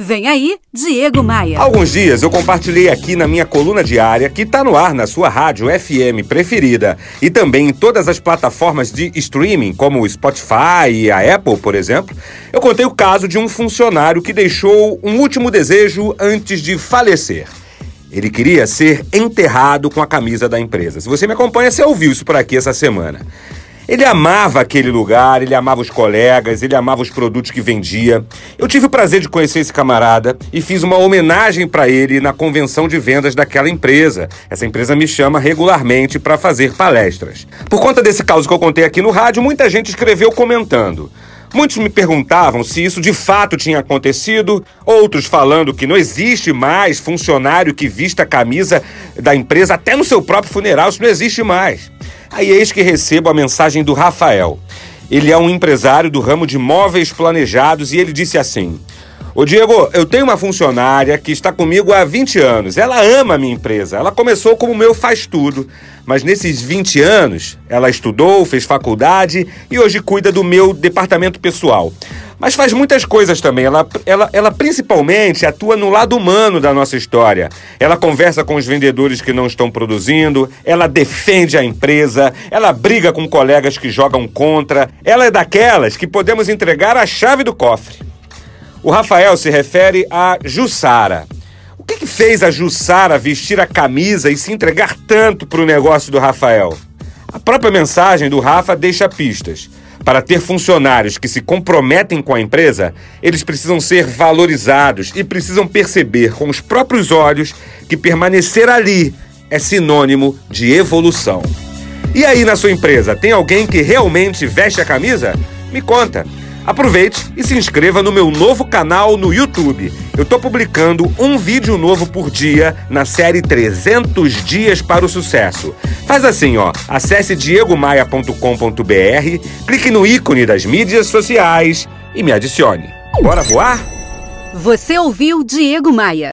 Vem aí, Diego Maia. Alguns dias eu compartilhei aqui na minha coluna diária, que está no ar na sua rádio FM preferida e também em todas as plataformas de streaming, como o Spotify e a Apple, por exemplo. Eu contei o caso de um funcionário que deixou um último desejo antes de falecer. Ele queria ser enterrado com a camisa da empresa. Se você me acompanha, você ouviu isso por aqui essa semana. Ele amava aquele lugar, ele amava os colegas, ele amava os produtos que vendia. Eu tive o prazer de conhecer esse camarada e fiz uma homenagem para ele na convenção de vendas daquela empresa. Essa empresa me chama regularmente para fazer palestras. Por conta desse caso que eu contei aqui no rádio, muita gente escreveu comentando. Muitos me perguntavam se isso de fato tinha acontecido, outros falando que não existe mais funcionário que vista a camisa da empresa até no seu próprio funeral, isso não existe mais. Aí eis que recebo a mensagem do Rafael. Ele é um empresário do ramo de móveis planejados e ele disse assim: Ô Diego, eu tenho uma funcionária que está comigo há 20 anos. Ela ama a minha empresa. Ela começou como meu faz tudo. Mas nesses 20 anos, ela estudou, fez faculdade e hoje cuida do meu departamento pessoal. Mas faz muitas coisas também. Ela, ela, ela principalmente atua no lado humano da nossa história. Ela conversa com os vendedores que não estão produzindo, ela defende a empresa, ela briga com colegas que jogam contra. Ela é daquelas que podemos entregar a chave do cofre. O Rafael se refere a Jussara. O que, que fez a Jussara vestir a camisa e se entregar tanto para o negócio do Rafael? A própria mensagem do Rafa deixa pistas. Para ter funcionários que se comprometem com a empresa, eles precisam ser valorizados e precisam perceber com os próprios olhos que permanecer ali é sinônimo de evolução. E aí na sua empresa, tem alguém que realmente veste a camisa? Me conta. Aproveite e se inscreva no meu novo canal no YouTube. Eu estou publicando um vídeo novo por dia na série 300 Dias para o Sucesso. Faz assim, ó. Acesse diegomaia.com.br, clique no ícone das mídias sociais e me adicione. Bora voar? Você ouviu Diego Maia.